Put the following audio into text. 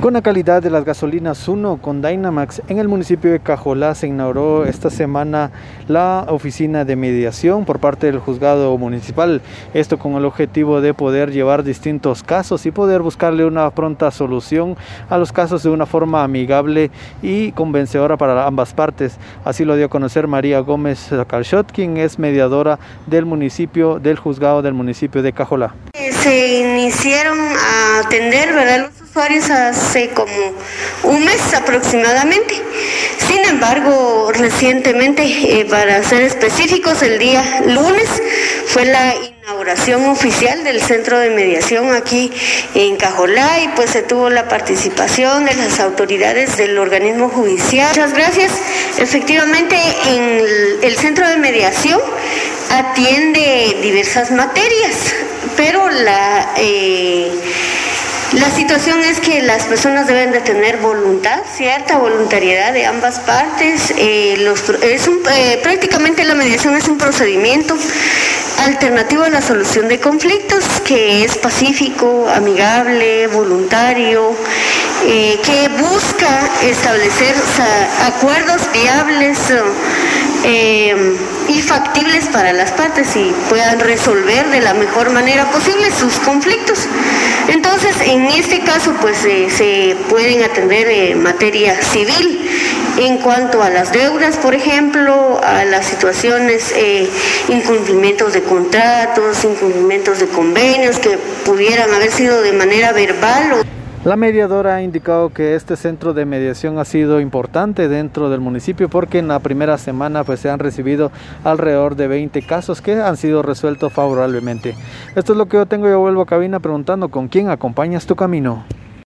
Con la calidad de las gasolinas 1 con Dynamax, en el municipio de Cajolá se inauguró esta semana la oficina de mediación por parte del juzgado municipal. Esto con el objetivo de poder llevar distintos casos y poder buscarle una pronta solución a los casos de una forma amigable y convencedora para ambas partes. Así lo dio a conocer María Gómez Calchot, quien es mediadora del municipio, del juzgado del municipio de Cajolá. Se iniciaron a atender, ¿verdad? Hace como un mes aproximadamente. Sin embargo, recientemente, eh, para ser específicos, el día lunes fue la inauguración oficial del centro de mediación aquí en Cajolá y pues se tuvo la participación de las autoridades del organismo judicial. Muchas gracias. Efectivamente, en el centro de mediación atiende diversas materias, pero la... Eh, la situación es que las personas deben de tener voluntad, cierta voluntariedad de ambas partes. Eh, es eh, prácticamente la mediación es un procedimiento alternativo a la solución de conflictos que es pacífico, amigable, voluntario, eh, que busca establecer acuerdos viables y factibles para las partes y puedan resolver de la mejor manera posible sus conflictos. Entonces, en este caso, pues eh, se pueden atender en materia civil en cuanto a las deudas, por ejemplo, a las situaciones, eh, incumplimientos de contratos, incumplimientos de convenios que pudieran haber sido de manera verbal o la mediadora ha indicado que este centro de mediación ha sido importante dentro del municipio porque en la primera semana pues se han recibido alrededor de 20 casos que han sido resueltos favorablemente. Esto es lo que yo tengo, yo vuelvo a cabina preguntando con quién acompañas tu camino.